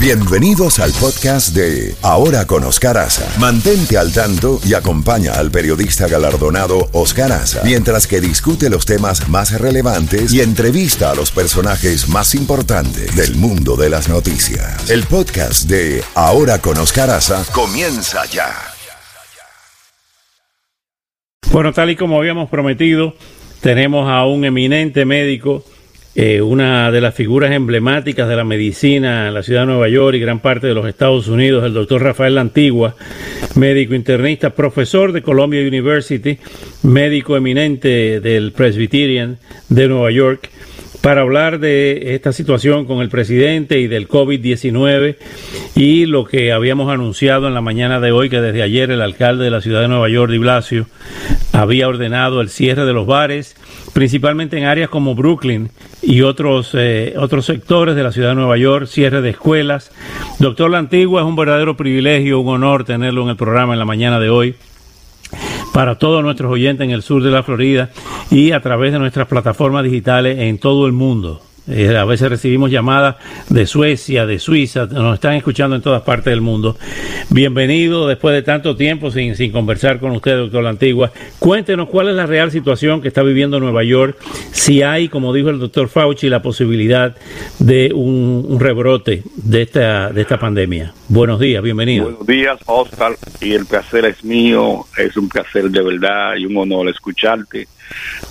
Bienvenidos al podcast de Ahora con Oscar Aza. Mantente al tanto y acompaña al periodista galardonado Oscar Aza mientras que discute los temas más relevantes y entrevista a los personajes más importantes del mundo de las noticias. El podcast de Ahora con Oscar Aza comienza ya. Bueno, tal y como habíamos prometido, tenemos a un eminente médico eh, una de las figuras emblemáticas de la medicina en la ciudad de Nueva York y gran parte de los Estados Unidos, el doctor Rafael Antigua, médico internista, profesor de Columbia University, médico eminente del Presbyterian de Nueva York para hablar de esta situación con el presidente y del COVID-19 y lo que habíamos anunciado en la mañana de hoy, que desde ayer el alcalde de la ciudad de Nueva York, Di Blasio, había ordenado el cierre de los bares, principalmente en áreas como Brooklyn y otros, eh, otros sectores de la ciudad de Nueva York, cierre de escuelas. Doctor La Antigua, es un verdadero privilegio, un honor tenerlo en el programa en la mañana de hoy para todos nuestros oyentes en el sur de la Florida y a través de nuestras plataformas digitales en todo el mundo. Eh, a veces recibimos llamadas de Suecia, de Suiza, nos están escuchando en todas partes del mundo. Bienvenido después de tanto tiempo sin, sin conversar con usted, doctor La Antigua. Cuéntenos cuál es la real situación que está viviendo Nueva York, si hay, como dijo el doctor Fauci, la posibilidad de un, rebrote de esta, de esta pandemia. Buenos días, bienvenido. Buenos días, Oscar, y el placer es mío, es un placer de verdad y un honor escucharte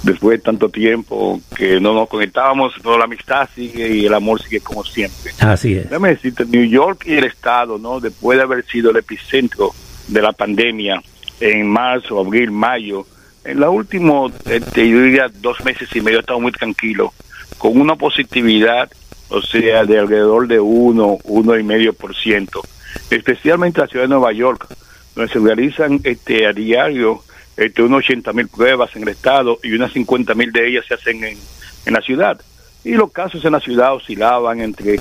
después de tanto tiempo que no nos conectábamos, pero la amistad sigue y el amor sigue como siempre. Así es. Déjame decirte, New York y el Estado, ¿no? Después de haber sido el epicentro de la pandemia en marzo, abril, mayo, en los últimos, este, yo diría, dos meses y medio, estado muy tranquilo, con una positividad, o sea, de alrededor de uno, uno y medio por ciento, especialmente en la ciudad de Nueva York, donde se realizan este, a diario este, unos 80 mil pruebas en el estado y unas 50 mil de ellas se hacen en, en la ciudad. Y los casos en la ciudad oscilaban entre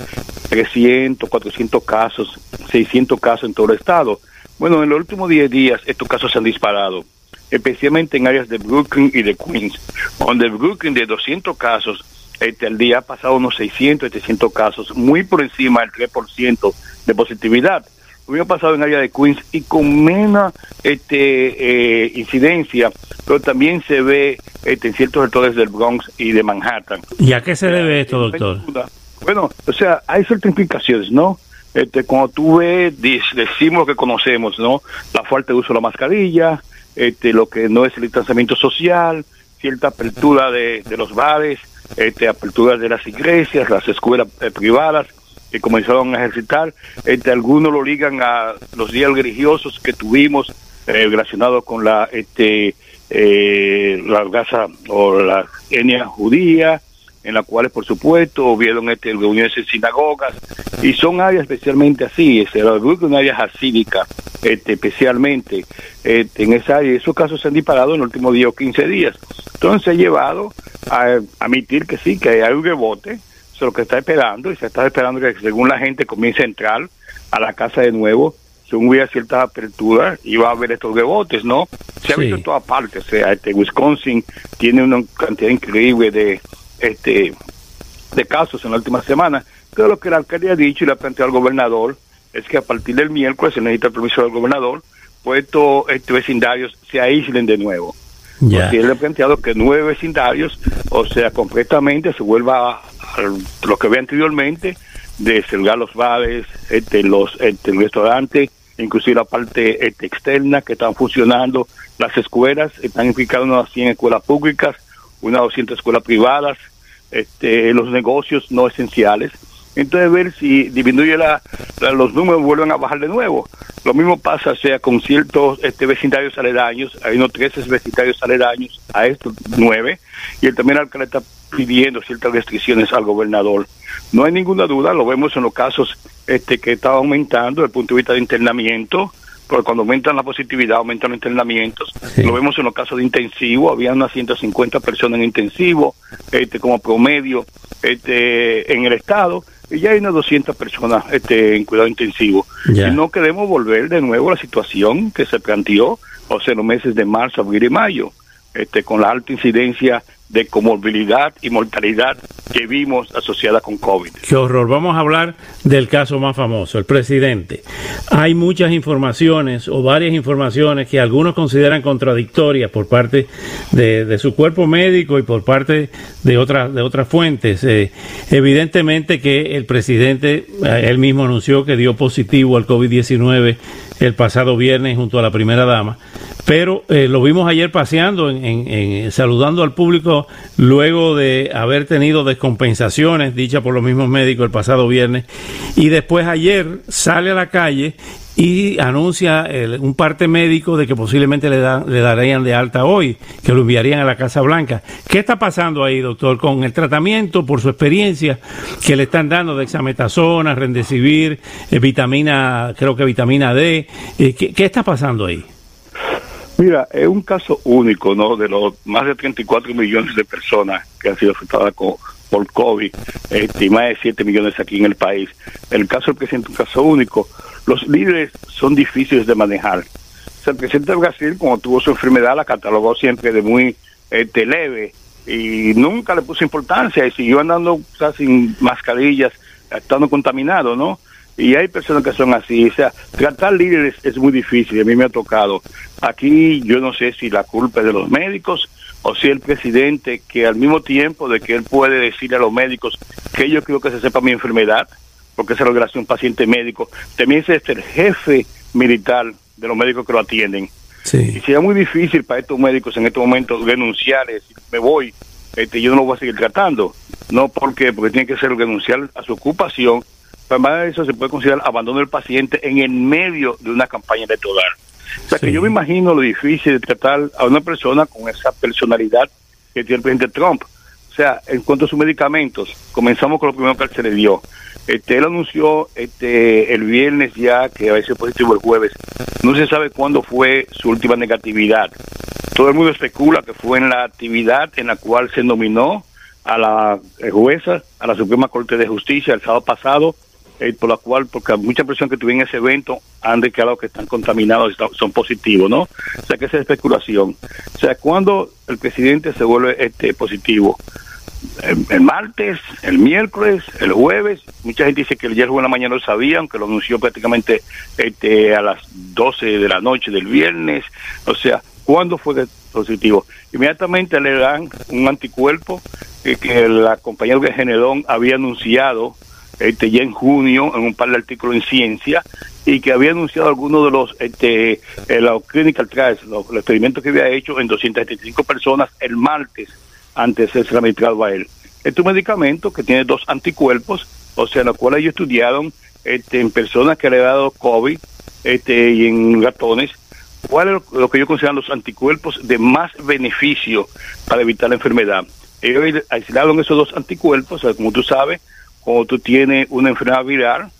300, 400 casos, 600 casos en todo el estado. Bueno, en los últimos 10 días estos casos se han disparado, especialmente en áreas de Brooklyn y de Queens, donde Brooklyn de 200 casos, este, al día ha pasado unos 600, 700 casos, muy por encima del 3% de positividad hubiera pasado en área de Queens y con menos este, eh, incidencia, pero también se ve este, en ciertos sectores del Bronx y de Manhattan. ¿Y a qué se debe esto, doctor? Bueno, o sea, hay ciertas implicaciones, ¿no? Este, cuando tú ves, decimos que conocemos, ¿no? La falta de uso de la mascarilla, este, lo que no es el distanciamiento social, cierta apertura de, de los bares, este, apertura de las iglesias, las escuelas eh, privadas, que comenzaron a ejercitar. Este, algunos lo ligan a los días religiosos que tuvimos eh, relacionados con la este eh, la raza o la etnia judía, en las cuales por supuesto hubieron este, reuniones en sinagogas y son áreas especialmente así, es una área hasídica este, especialmente este, en esa área. Esos casos se han disparado en los últimos 10 o 15 días. Entonces ha llevado a admitir que sí, que hay un rebote, lo que está esperando y se está esperando que según la gente comience a entrar a la casa de nuevo, según hubiera ciertas aperturas, iba a haber estos rebotes, ¿no? Se ha visto en todas partes, o sea, este Wisconsin tiene una cantidad increíble de este de casos en la última semana, pero lo que el alcalde ha dicho y le ha planteado al gobernador es que a partir del miércoles se necesita el permiso del gobernador, pues estos vecindarios se aíslen de nuevo. Porque él ha planteado que nueve vecindarios, o sea, completamente se vuelva lo que ve anteriormente, de cerrar los bares, este, los este, restaurantes, inclusive la parte este, externa que están funcionando, las escuelas, están implicadas unas 100 escuelas públicas, unas 200 escuelas privadas, este, los negocios no esenciales. Entonces ver si disminuye la, los números vuelven a bajar de nuevo. Lo mismo pasa sea con ciertos este, vecindarios aledaños, hay unos 13 vecindarios aledaños a estos nueve, y él también alcalde está pidiendo ciertas restricciones al gobernador. No hay ninguna duda, lo vemos en los casos este, que está aumentando desde el punto de vista de internamiento, porque cuando aumentan la positividad, aumentan los internamientos. Lo vemos en los casos de intensivo, había unas 150 personas en intensivo, este, como promedio este, en el estado, y ya hay unas 200 personas este, en cuidado intensivo. Y no queremos volver de nuevo a la situación que se planteó, o sea, en los meses de marzo, abril y mayo este, con la alta incidencia de comorbilidad y mortalidad que vimos asociada con COVID. Qué horror. Vamos a hablar del caso más famoso, el presidente. Hay muchas informaciones o varias informaciones que algunos consideran contradictorias por parte de, su cuerpo médico y por parte de otras de otras fuentes. Eh, evidentemente que el presidente eh, él mismo anunció que dio positivo al COVID-19 el pasado viernes junto a la primera dama, pero eh, lo vimos ayer paseando, en, saludando al público luego de haber tenido descompensaciones dichas por los mismos médicos el pasado viernes, y después ayer sale a la calle y anuncia un parte médico de que posiblemente le, le darían de alta hoy, que lo enviarían a la Casa Blanca. ¿Qué está pasando ahí, doctor, con el tratamiento, por su experiencia, que le están dando de exametasona, rendecibir, eh, vitamina, creo que vitamina D? Eh, ¿qué, está pasando ahí? Mira, es un caso único, ¿no? De los más de 34 millones de personas que han sido afectadas por COVID, este, y más de 7 millones aquí en el país. El caso del presidente es un caso único los líderes son difíciles de manejar. el presidente de Brasil, cuando tuvo su enfermedad, la catalogó siempre de muy este, leve y nunca le puso importancia y siguió andando sin mascarillas, estando contaminado, ¿no? Y hay personas que son así, o sea, tratar líderes es muy difícil, a mí me ha tocado. Aquí yo no sé si la culpa es de los médicos o si el presidente, que al mismo tiempo de que él puede decirle a los médicos que yo creo que se sepa mi enfermedad, porque esa es un paciente médico, también es el jefe militar de los médicos que lo atienden. Sí. Y sería muy difícil para estos médicos en este momento denunciar, decir, me voy, este, yo no lo voy a seguir tratando. No, ¿por qué? Porque tiene que ser renunciar a su ocupación. Además de eso, se puede considerar abandono del paciente en el medio de una campaña electoral. O sea, que yo me imagino lo difícil de tratar a una persona con esa personalidad que tiene el presidente Trump. O sea, en cuanto a sus medicamentos, comenzamos con lo primero que se le dio. Este, él anunció este, el viernes ya que a veces positivo el jueves. No se sabe cuándo fue su última negatividad. Todo el mundo especula que fue en la actividad en la cual se nominó a la jueza, a la Suprema Corte de Justicia el sábado pasado, eh, por la cual, porque muchas personas que tuvieron ese evento han declarado que están contaminados y son positivos, ¿no? O sea, que esa es especulación. O sea, cuando el presidente se vuelve este positivo, el, martes, el miércoles, el jueves. Mucha gente dice que el jueves en la mañana lo sabía, aunque lo anunció prácticamente este, a las 12 de la noche del viernes. O sea, ¿cuándo fue positivo? Inmediatamente le dan un anticuerpo que la compañía de Genedón había anunciado este, ya en junio en un par de artículos en ciencia y que había anunciado algunos de los este, eh, clinical trials, los, los experimentos que había hecho en 275 personas el martes antes de ser administrado a él. Este es un medicamento que tiene dos anticuerpos, o sea, los cuales ellos estudiaron este, en personas que le han dado COVID este, y en ratones, cuál es lo que ellos consideran los anticuerpos de más beneficio para evitar la enfermedad. Ellos aislaron esos dos anticuerpos, como tú sabes, cuando tú tienes una enfermedad viral,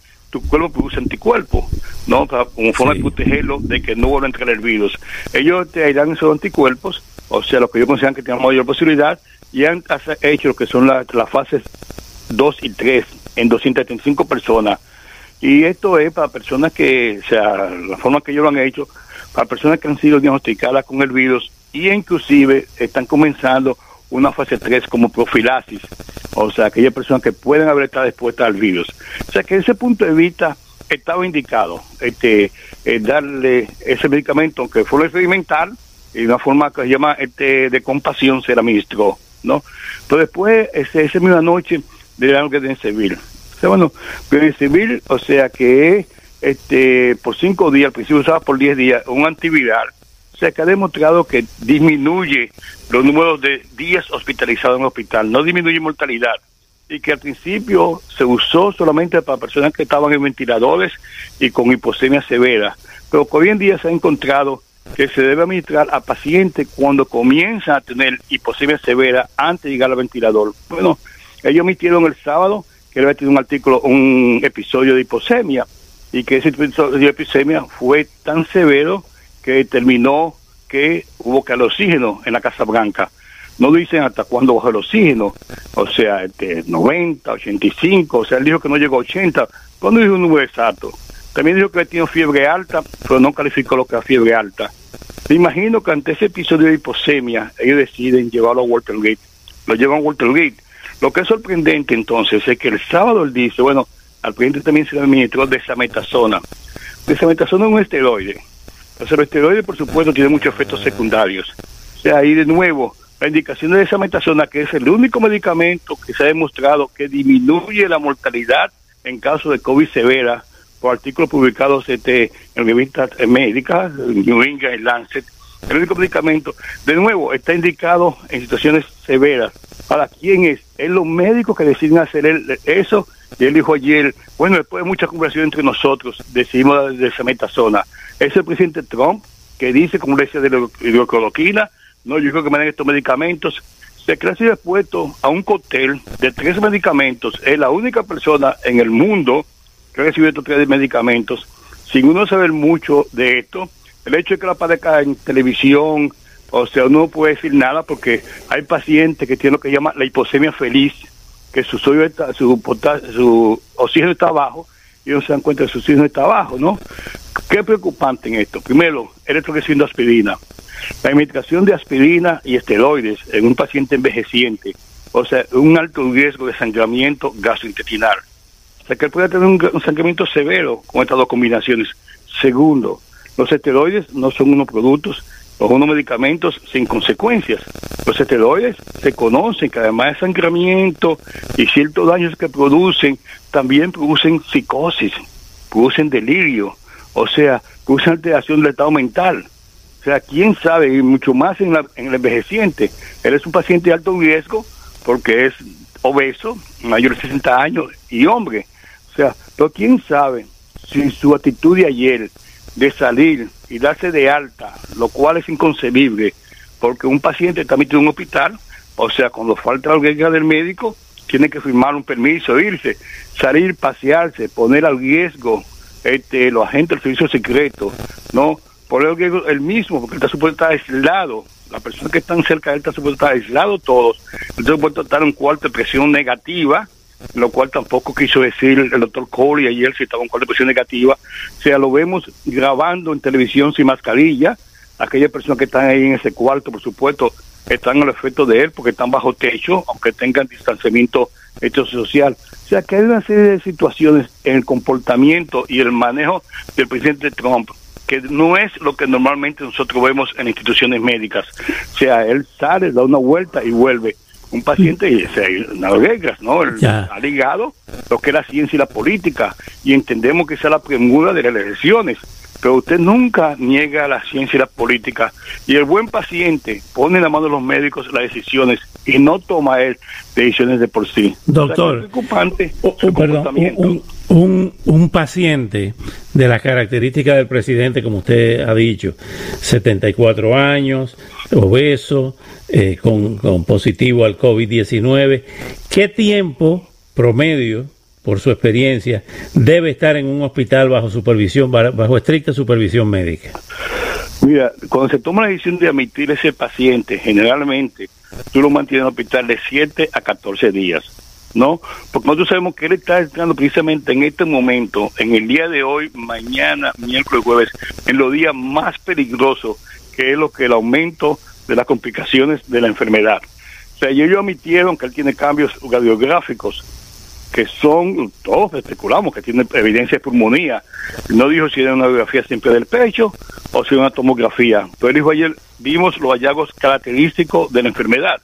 tu cuerpo produce anticuerpos, ¿no? Para, como forma de protegerlo de que no vuelva a entrar el virus. Ellos te aislan esos anticuerpos o sea, lo que yo considero que tienen mayor posibilidad, y han hecho lo que son las fases 2 y 3 en 275 personas. Y esto es para personas que, o sea, la forma que ellos lo han hecho, para personas que han sido diagnosticadas con el virus y inclusive están comenzando una fase 3 como profilaxis, o sea, aquellas personas que pueden haber estado expuestas al virus. O sea, que desde ese punto de vista estaba indicado este eh, darle ese medicamento, aunque fue experimental, y de una forma que se llama este, de compasión se la administró, ¿no? Pero después, ese, esa misma noche, le dieron que de civil. O sea, bueno, civil, o sea que este por cinco días, al principio usaba por diez días, un antiviral, sea que ha demostrado que disminuye los números de días hospitalizados en el hospital, no disminuye mortalidad y que al principio se usó solamente para personas que estaban en ventiladores y con hiposemia severa, pero que hoy en día se ha encontrado que se debe administrar a pacientes cuando comienzan a tener hiposemia severa antes de llegar al ventilador. Bueno, ellos emitieron el sábado que había tenido un artículo, un episodio de hiposemia, y que ese episodio de hiposemia fue tan severo que determinó que hubo que al oxígeno en la Casa Blanca. No dicen hasta cuándo bajó el oxígeno, o sea, este, 90, 85, o sea, él dijo que no llegó a 80. ¿Cuándo dijo un número exacto? También dijo que tiene fiebre alta, pero no calificó lo que es fiebre alta. Me imagino que ante ese episodio de hiposemia, ellos deciden llevarlo a Watergate. Lo llevan a Watergate. Lo que es sorprendente entonces es que el sábado él dice, bueno, al presidente también se le administró desametasona. Desametasona es un esteroide. Los esteroides, por supuesto, tienen muchos efectos secundarios. O sea, ahí de nuevo, la indicación de desametasona, que es el único medicamento que se ha demostrado que disminuye la mortalidad en caso de COVID severa, por artículos publicados este, en revistas médicas, New England Lancet, el único medicamento, de nuevo, está indicado en situaciones severas. ¿Para quién es? Es los médicos que deciden hacer eso. Y él dijo ayer, bueno, después de mucha conversación entre nosotros, decidimos de metasona. Es el presidente Trump que dice, como decía, de la hidrocloroquina, no, yo creo que me den estos medicamentos. Se cree expuesto a un cóctel de tres medicamentos. Es la única persona en el mundo que ha recibido estos tres medicamentos. Sin uno saber mucho de esto, el hecho de que la padezca en televisión, o sea, uno no puede decir nada porque hay pacientes que tienen lo que llama la hiposemia feliz, que su, está, su, oxígeno está bajo y no se dan cuenta que su oxígeno está bajo, ¿no? ¿Qué preocupante en esto? Primero, el de aspirina. La administración de aspirina y esteroides en un paciente envejeciente, o sea, un alto riesgo de sangramiento gastrointestinal. O sea, que puede tener un sangramiento severo con estas dos combinaciones. Segundo, los esteroides no son unos productos o unos medicamentos sin consecuencias. Los esteroides se conocen que además de sangramiento y ciertos daños que producen, también producen psicosis, producen delirio, o sea, producen alteración del estado mental. O sea, quién sabe, y mucho más en, en el envejeciente. Él es un paciente de alto riesgo porque es obeso, mayor de 60 años y hombre. O sea, pero quién sabe si su actitud de ayer de salir y darse de alta, lo cual es inconcebible, porque un paciente está metido en un hospital, o sea, cuando falta la guía del médico, tiene que firmar un permiso, irse, salir, pasearse, poner al riesgo este, los agentes del servicio secreto, ¿no? Poner al riesgo el mismo, porque está supuesto estar aislado, las personas que están cerca de él están supuesto estar aislados todos, entonces puede estar en un cuarto de presión negativa, lo cual tampoco quiso decir el doctor Cole ayer si estaba en cuarto de presión negativa. O sea, lo vemos grabando en televisión sin mascarilla. Aquellas personas que están ahí en ese cuarto, por supuesto, están al efecto de él porque están bajo techo, aunque tengan distanciamiento hecho social. O sea, que hay una serie de situaciones en el comportamiento y el manejo del presidente Trump que no es lo que normalmente nosotros vemos en instituciones médicas. O sea, él sale, da una vuelta y vuelve un paciente y se reglas, ¿no? ha ligado lo que es la ciencia y la política y entendemos que esa es la premura de las elecciones. Pero usted nunca niega la ciencia y la política y el buen paciente pone en la mano de los médicos las decisiones y no toma él decisiones de por sí. Doctor, preocupante perdón, un, un, paciente de las características del presidente, como usted ha dicho, 74 años, obeso, eh, con, con, positivo al COVID-19, ¿qué tiempo promedio, por su experiencia, debe estar en un hospital bajo supervisión, bajo estricta supervisión médica? Mira, cuando se toma la decisión de admitir ese paciente, generalmente tú lo mantienes en el hospital de 7 a 14 días ¿no? Porque nosotros sabemos que él está entrando precisamente en este momento, en el día de hoy, mañana, miércoles, jueves, en los días más peligrosos, que es lo que el aumento de las complicaciones de la enfermedad. O sea, ellos admitieron que él tiene cambios radiográficos que son, todos especulamos que tiene evidencia de pulmonía. No dijo si era una radiografía siempre del pecho o si era una tomografía. Pero él dijo ayer, vimos los hallazgos característicos de la enfermedad.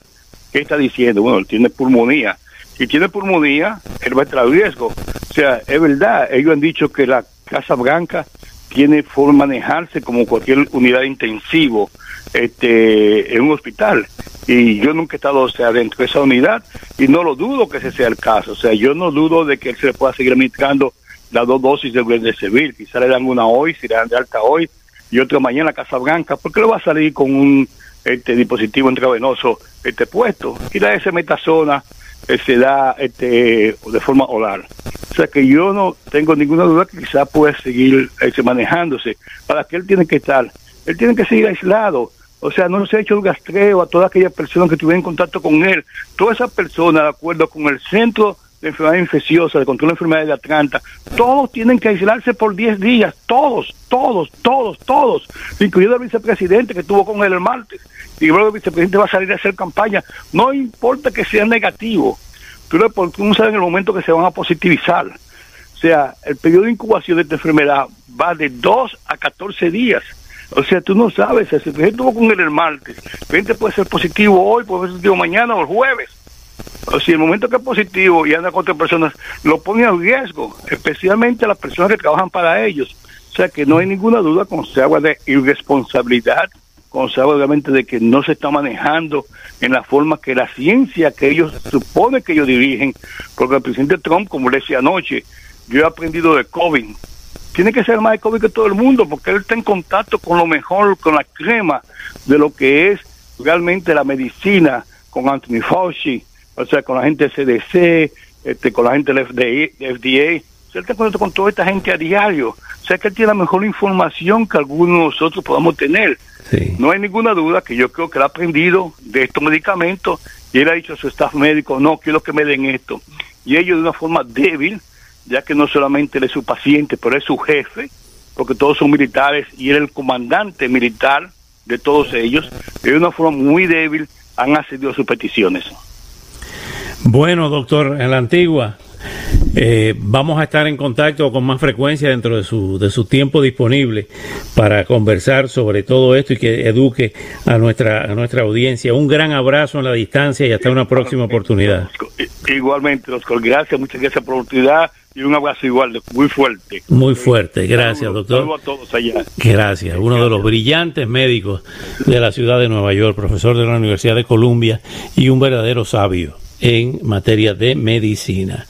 ¿Qué está diciendo? Bueno, él tiene pulmonía si tiene pulmonía, él va a estar a riesgo. O sea, es verdad, ellos han dicho que la Casa Blanca tiene forma manejarse como cualquier unidad intensivo este, en un hospital. Y yo nunca he estado o sea, dentro de esa unidad y no lo dudo que ese sea el caso. O sea, yo no dudo de que él se le pueda seguir administrando las dos dosis de civil. Quizá le dan una hoy, si le dan de alta hoy y otra mañana a Casa Blanca, porque le va a salir con un este dispositivo intravenoso este puesto. Y la ese metasona eh, se da este, de forma oral. O sea que yo no tengo ninguna duda que quizás pueda seguir este, manejándose. Para que él tiene que estar, él tiene que seguir aislado. O sea, no se ha hecho el gastreo a todas aquellas personas que estuvieron en contacto con él. Todas esas personas, de acuerdo con el Centro de enfermedades infecciosas, de control de enfermedades de Atlanta, todos tienen que aislarse por 10 días, todos, todos, todos, todos, incluido el vicepresidente que estuvo con él el martes. Y luego el vicepresidente va a salir a hacer campaña, no importa que sea negativo, pero porque uno sabe en el momento que se van a positivizar. O sea, el periodo de incubación de esta enfermedad va de 2 a 14 días. O sea, tú no sabes, si el estuvo con él el martes, el puede ser positivo hoy, puede ser positivo mañana o el jueves. O sea, el momento que es positivo y anda con otras personas, lo pone a riesgo, especialmente las personas que trabajan para ellos. O sea, que no hay ninguna duda cuando se habla de irresponsabilidad, cuando se habla obviamente de que no se está manejando en la forma que la ciencia que ellos supone que ellos dirigen, porque el presidente Trump, como le decía anoche, yo he aprendido de COVID, tiene que ser más de COVID que todo el mundo, porque él está en contacto con lo mejor, con la crema de lo que es realmente la medicina, con Anthony Fauci, o sea, con la gente del CDC, este, con la gente del FDA. O sea, él está en contacto con toda esta gente a diario. O sea, que él tiene la mejor información que algunos de nosotros podamos tener. Sí. No hay ninguna duda que yo creo que él ha aprendido de estos medicamentos y él ha dicho a su staff médico, no, quiero que me den esto. Y ellos de una forma débil, ya que no solamente él es su paciente, pero es su jefe, porque todos son militares y él el comandante militar de todos ellos, de una forma muy débil han accedido a sus peticiones. Bueno, doctor, en la antigua, eh, vamos a estar en contacto con más frecuencia dentro de su, de su tiempo disponible para conversar sobre todo esto y que eduque a nuestra, a nuestra audiencia. Un gran abrazo en la distancia y hasta una próxima oportunidad. Igualmente, Oscar, gracias, muchas gracias por la oportunidad y un abrazo igual, muy fuerte. Muy fuerte, gracias, doctor. Saludos a todos allá. Gracias, uno de los brillantes médicos de la ciudad de Nueva York, profesor de la Universidad de Columbia y un verdadero sabio en materia de medicina.